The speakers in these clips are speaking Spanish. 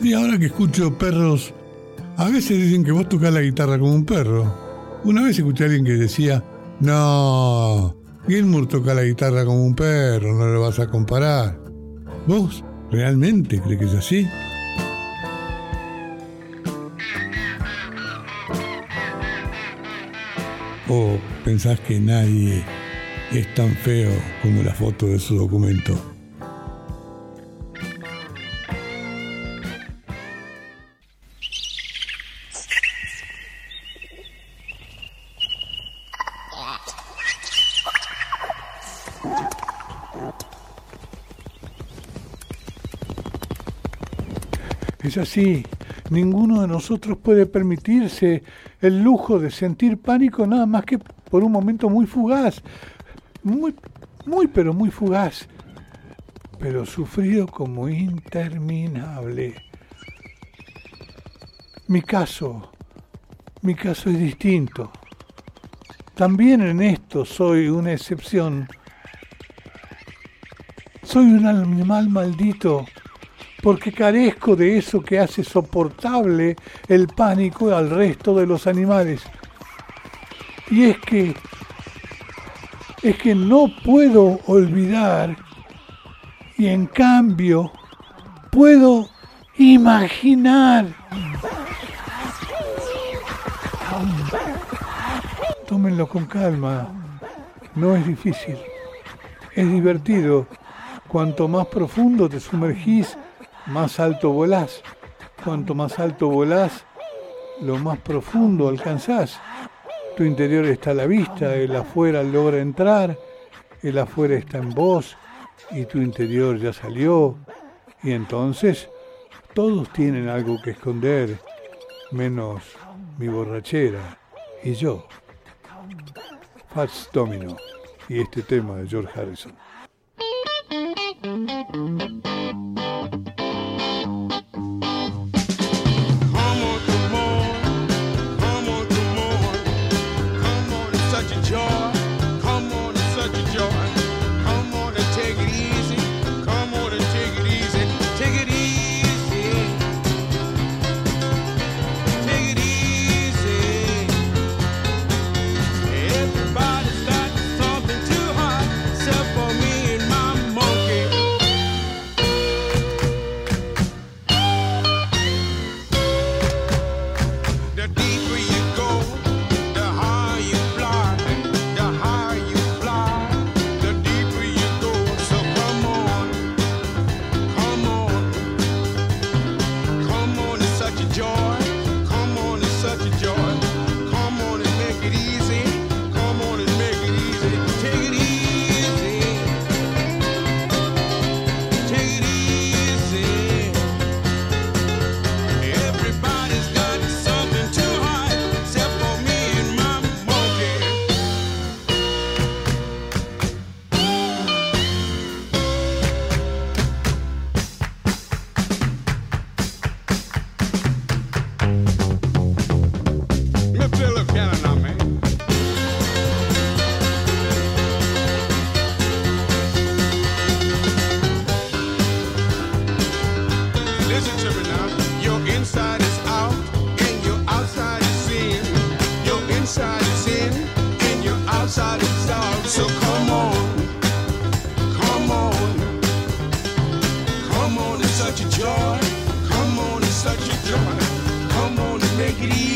Y ahora que escucho perros, a veces dicen que vos tocas la guitarra como un perro. Una vez escuché a alguien que decía, no, Gilmour toca la guitarra como un perro, no lo vas a comparar. ¿Vos realmente crees que es así? ¿O pensás que nadie es tan feo como la foto de su documento? Así. Ninguno de nosotros puede permitirse el lujo de sentir pánico nada más que por un momento muy fugaz. Muy, muy, pero muy fugaz. Pero sufrido como interminable. Mi caso, mi caso es distinto. También en esto soy una excepción. Soy un animal maldito porque carezco de eso que hace soportable el pánico al resto de los animales. Y es que es que no puedo olvidar y en cambio puedo imaginar. Tómenlo con calma, no es difícil, es divertido. Cuanto más profundo te sumergís, más alto volás. Cuanto más alto volás, lo más profundo alcanzás. Tu interior está a la vista, el afuera logra entrar, el afuera está en vos y tu interior ya salió. Y entonces todos tienen algo que esconder, menos mi borrachera y yo. Fats Domino y este tema de George Harrison.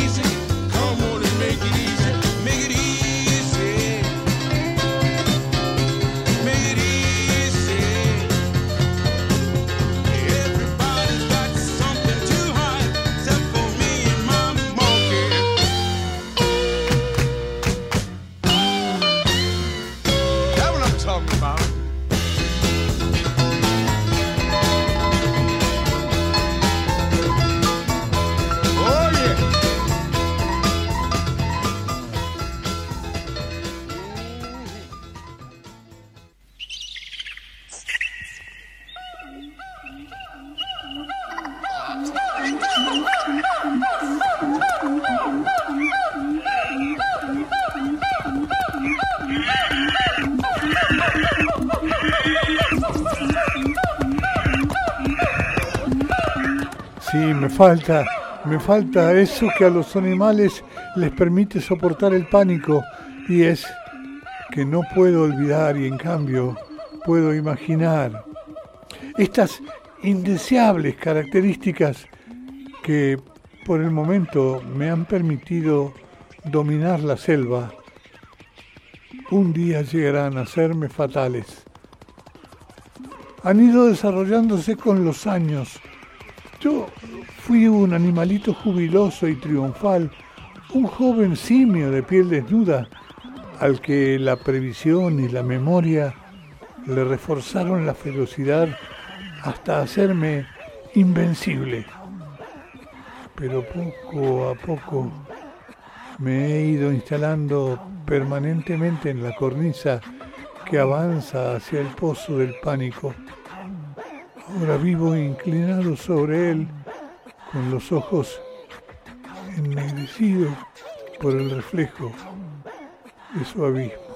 easy. Me falta, me falta eso que a los animales les permite soportar el pánico y es que no puedo olvidar y en cambio puedo imaginar estas indeseables características que por el momento me han permitido dominar la selva, un día llegarán a serme fatales. Han ido desarrollándose con los años. Yo fui un animalito jubiloso y triunfal, un joven simio de piel desnuda, al que la previsión y la memoria le reforzaron la ferocidad hasta hacerme invencible. Pero poco a poco me he ido instalando permanentemente en la cornisa que avanza hacia el pozo del pánico. Ahora vivo inclinado sobre él con los ojos ennegrecidos por el reflejo de su abismo.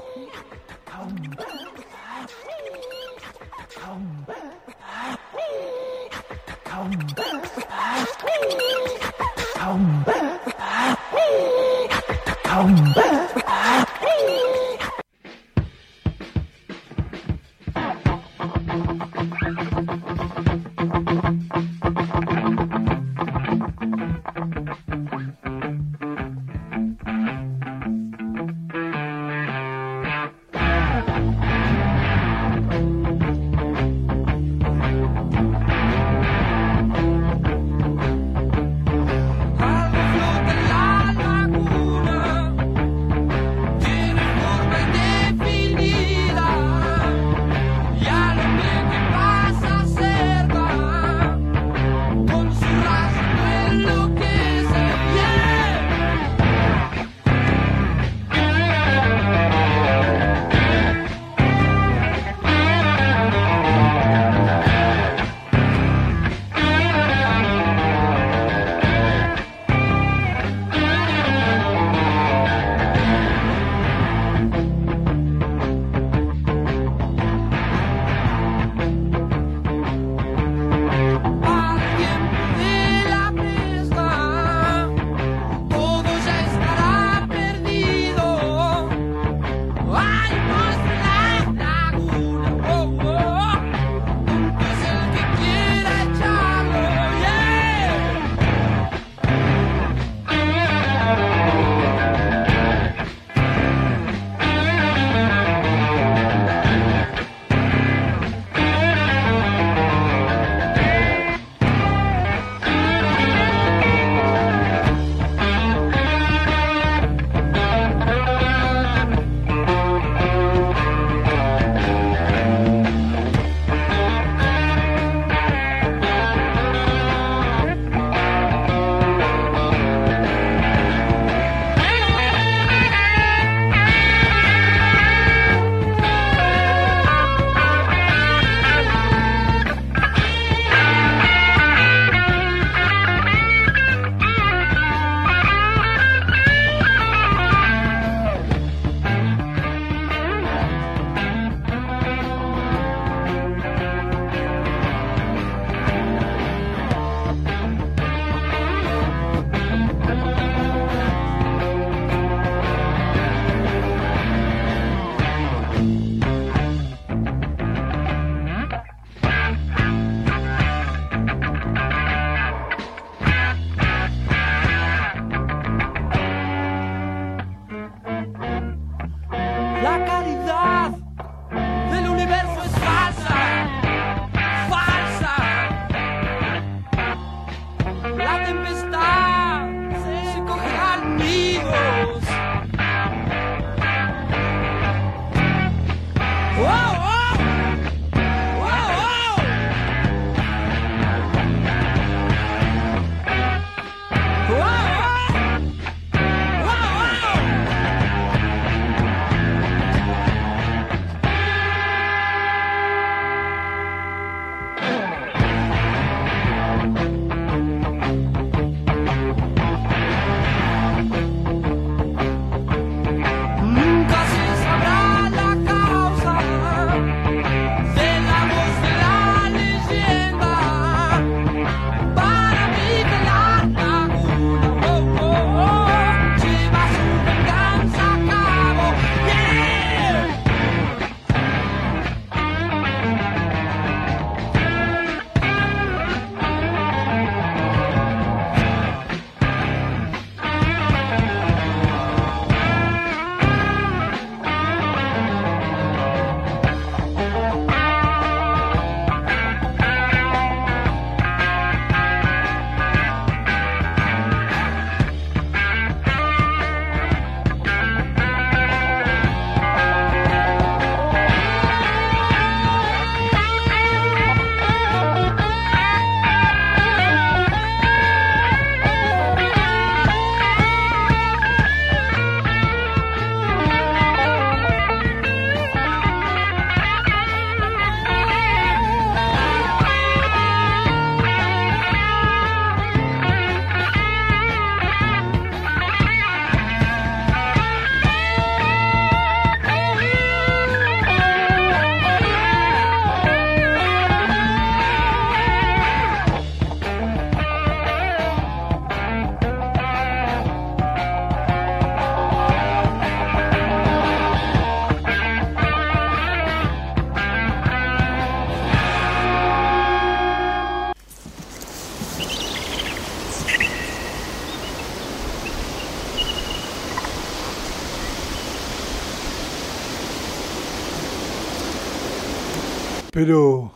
Pero,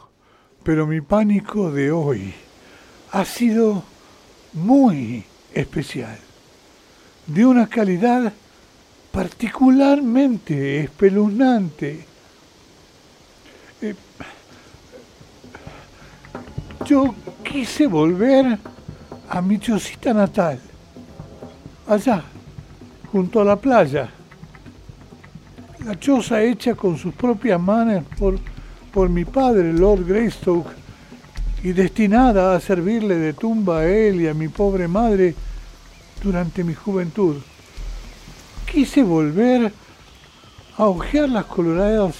pero mi pánico de hoy ha sido muy especial, de una calidad particularmente espeluznante. Eh, yo quise volver a mi chocita natal, allá, junto a la playa. La choza hecha con sus propias manos por, por mi padre, Lord Greystoke, y destinada a servirle de tumba a él y a mi pobre madre durante mi juventud. Quise volver a hojear las coloradas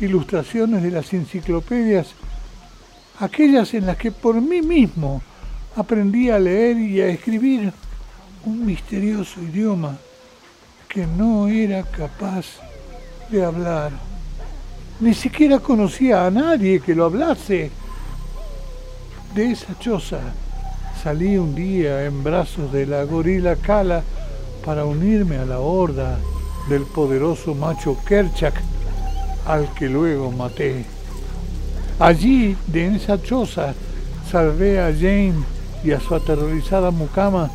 ilustraciones de las enciclopedias, aquellas en las que por mí mismo aprendí a leer y a escribir un misterioso idioma que no era capaz de hablar. Ni siquiera conocía a nadie que lo hablase. De esa choza salí un día en brazos de la gorila Kala para unirme a la horda del poderoso macho Kerchak, al que luego maté. Allí, de esa choza, salvé a Jane y a su aterrorizada mucama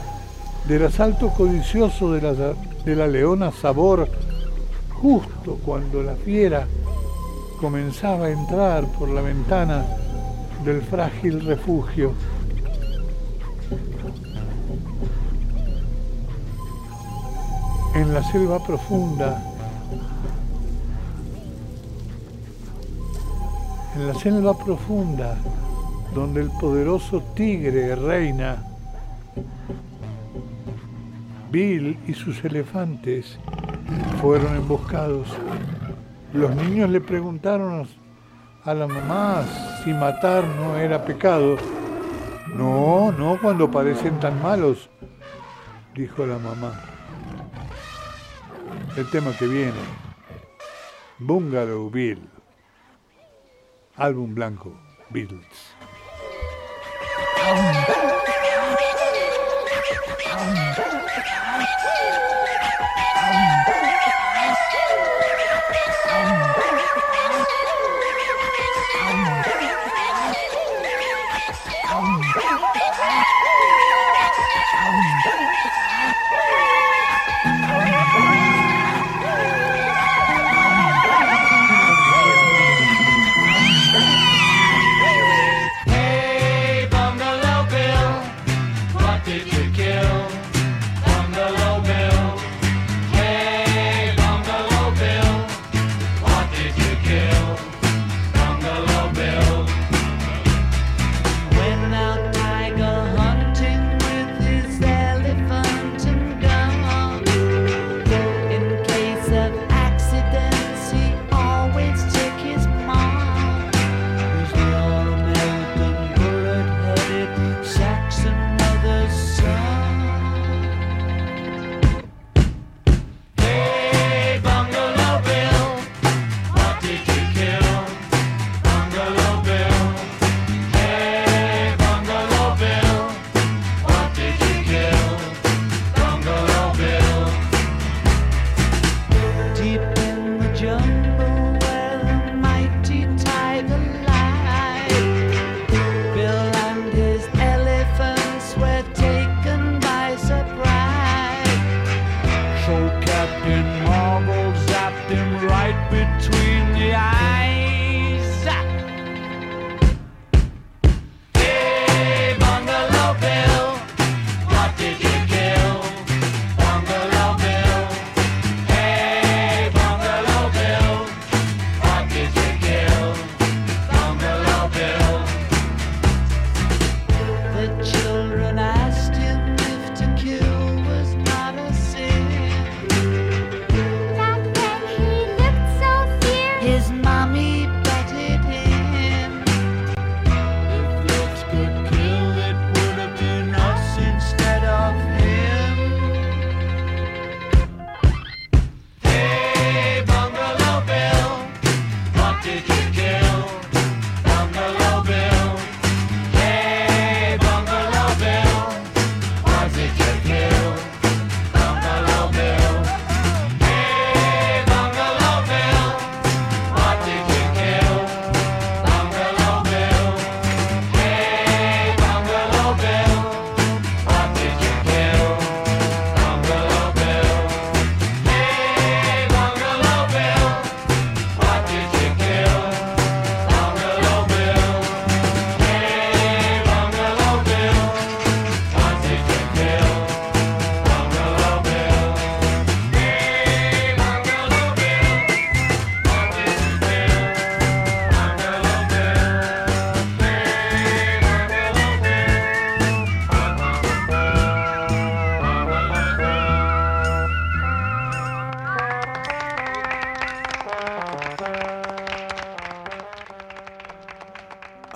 del asalto codicioso de la, de la leona Sabor, justo cuando la fiera comenzaba a entrar por la ventana del frágil refugio. En la selva profunda, en la selva profunda, donde el poderoso tigre reina, Bill y sus elefantes fueron emboscados. Los niños le preguntaron a la mamá si matar no era pecado. No, no cuando parecen tan malos, dijo la mamá. El tema que viene, Bungalow Bill, álbum blanco, Beatles. よいしょ。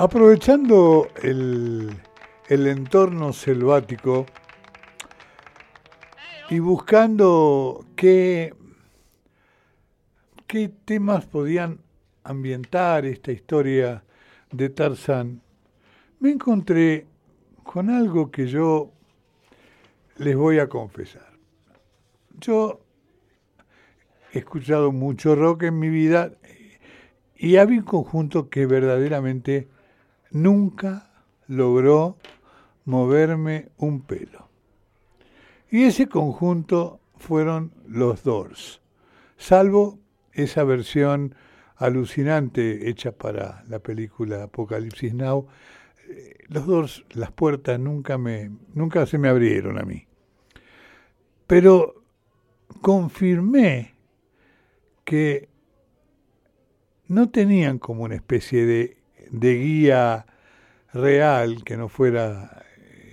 Aprovechando el, el entorno selvático y buscando qué, qué temas podían ambientar esta historia de Tarzán, me encontré con algo que yo les voy a confesar. Yo he escuchado mucho rock en mi vida y había un conjunto que verdaderamente nunca logró moverme un pelo. Y ese conjunto fueron los Doors, salvo esa versión alucinante hecha para la película Apocalipsis Now. Los Doors, las puertas nunca, me, nunca se me abrieron a mí. Pero confirmé que no tenían como una especie de, de guía real que no fuera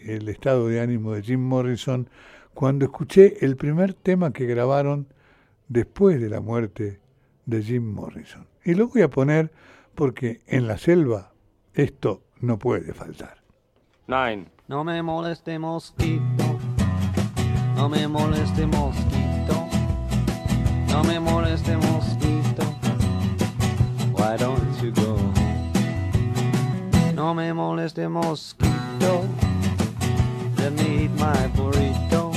el estado de ánimo de Jim Morrison cuando escuché el primer tema que grabaron después de la muerte de Jim Morrison. Y lo voy a poner porque en la selva esto no puede faltar. Nine. No me moleste mosquito, no me moleste mosquito, no me moleste mosquito. Why don't you go? No me moleste mosquito. Let me eat my burrito.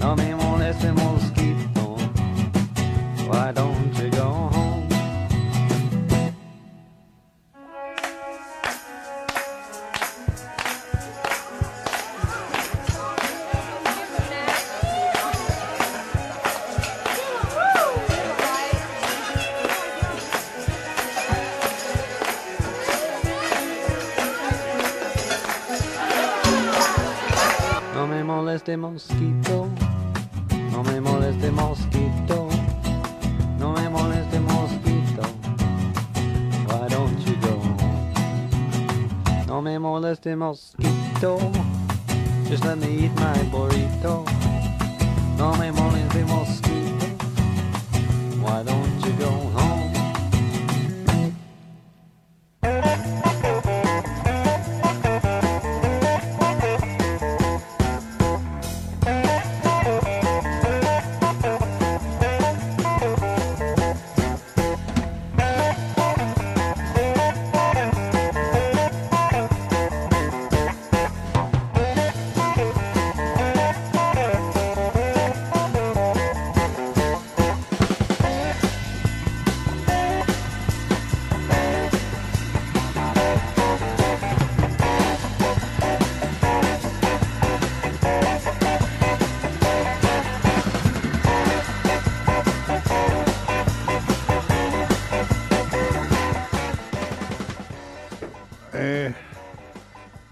No me moleste mosquito. Why don't you go home? Mosquito, no me moleste mosquito, no me moleste mosquito. Why don't you go? No me moleste mosquito, just let me eat my burrito. No me moleste mosquito, why don't you go home?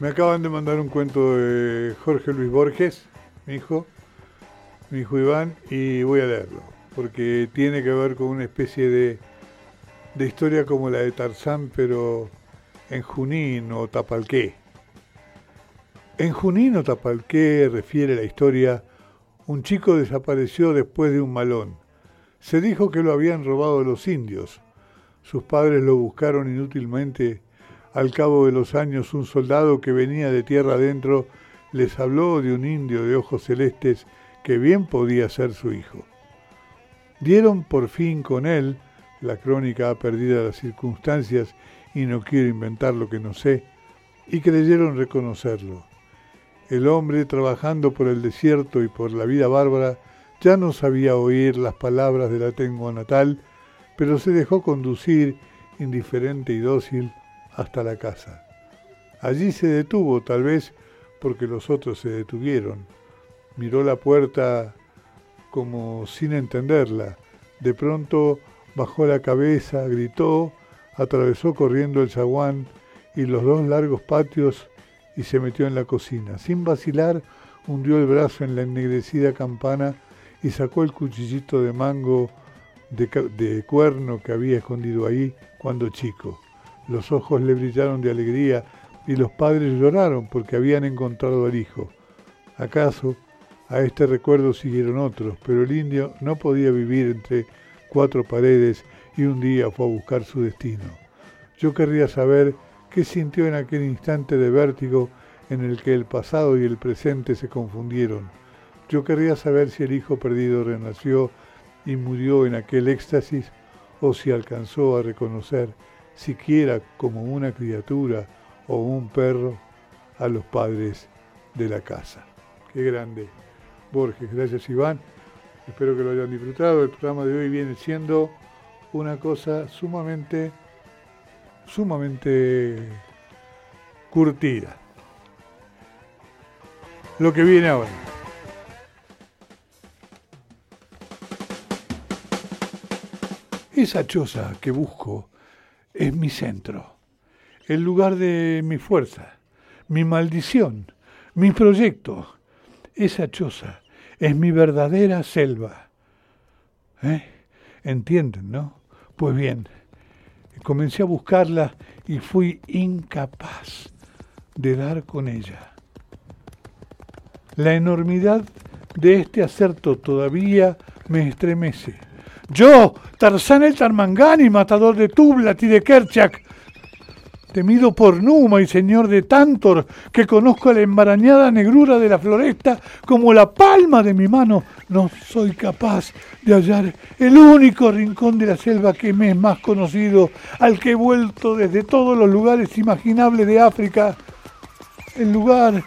Me acaban de mandar un cuento de Jorge Luis Borges, mi hijo, mi hijo Iván, y voy a leerlo, porque tiene que ver con una especie de, de historia como la de Tarzán, pero en Junín o Tapalqué. En Junín o Tapalqué refiere la historia, un chico desapareció después de un malón. Se dijo que lo habían robado los indios. Sus padres lo buscaron inútilmente al cabo de los años, un soldado que venía de tierra adentro les habló de un indio de ojos celestes que bien podía ser su hijo. Dieron por fin con él, la crónica ha perdido las circunstancias y no quiero inventar lo que no sé, y creyeron reconocerlo. El hombre, trabajando por el desierto y por la vida bárbara, ya no sabía oír las palabras de la lengua natal, pero se dejó conducir, indiferente y dócil, hasta la casa. Allí se detuvo, tal vez porque los otros se detuvieron. Miró la puerta como sin entenderla. De pronto bajó la cabeza, gritó, atravesó corriendo el zaguán y los dos largos patios y se metió en la cocina. Sin vacilar, hundió el brazo en la ennegrecida campana y sacó el cuchillito de mango de, de cuerno que había escondido ahí cuando chico. Los ojos le brillaron de alegría y los padres lloraron porque habían encontrado al hijo. ¿Acaso a este recuerdo siguieron otros? Pero el indio no podía vivir entre cuatro paredes y un día fue a buscar su destino. Yo querría saber ¿Qué sintió en aquel instante de vértigo en el que el pasado y el presente se confundieron? Yo querría saber si el hijo perdido renació y murió en aquel éxtasis o si alcanzó a reconocer, siquiera como una criatura o un perro, a los padres de la casa. Qué grande. Borges, gracias Iván. Espero que lo hayan disfrutado. El programa de hoy viene siendo una cosa sumamente, sumamente curtida. Lo que viene ahora. Esa choza que busco es mi centro, el lugar de mi fuerza, mi maldición, mi proyecto. Esa choza es mi verdadera selva. ¿Eh? ¿Entienden, no? Pues bien, comencé a buscarla y fui incapaz de dar con ella. La enormidad de este acerto todavía me estremece. Yo, Tarzán el Tarmangani, matador de Tublat y de Kerchak, temido por Numa y señor de Tantor, que conozco la embarañada negrura de la floresta como la palma de mi mano, no soy capaz de hallar el único rincón de la selva que me es más conocido, al que he vuelto desde todos los lugares imaginables de África, el lugar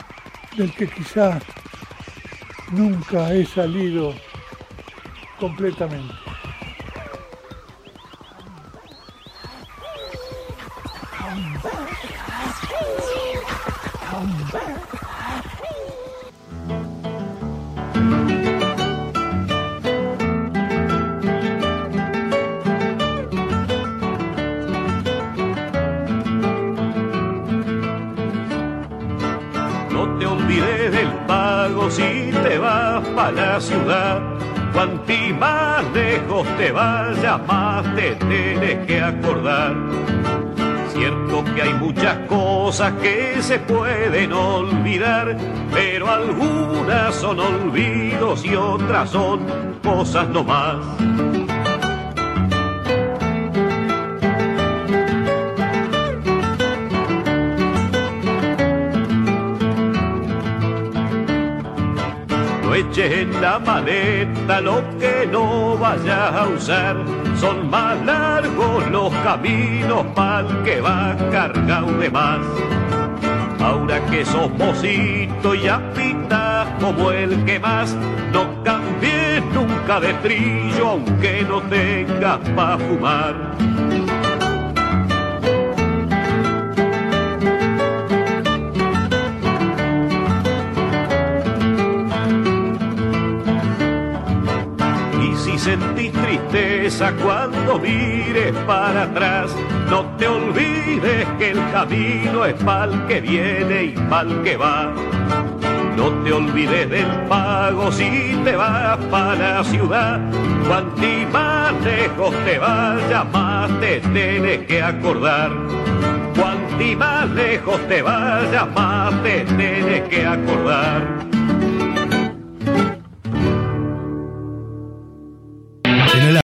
del que quizá nunca he salido completamente. No te olvides del pago si te vas para la ciudad. Cuanti más lejos te vayas, más te tienes que acordar cierto que hay muchas cosas que se pueden olvidar, pero algunas son olvidos y otras son cosas no más. No eches en la maleta lo que no vayas a usar son más largos los caminos pa'l que va cargado de más. Ahora que sos mocito y apitas como el que más, no cambies nunca de trillo aunque no tengas pa' fumar. Sentís tristeza cuando mires para atrás. No te olvides que el camino es pa'l que viene y pa'l que va. No te olvides del pago si te vas para la ciudad. Cuanti más lejos te vayas, más te tienes que acordar. Cuanti más lejos te vayas, más te tienes que acordar.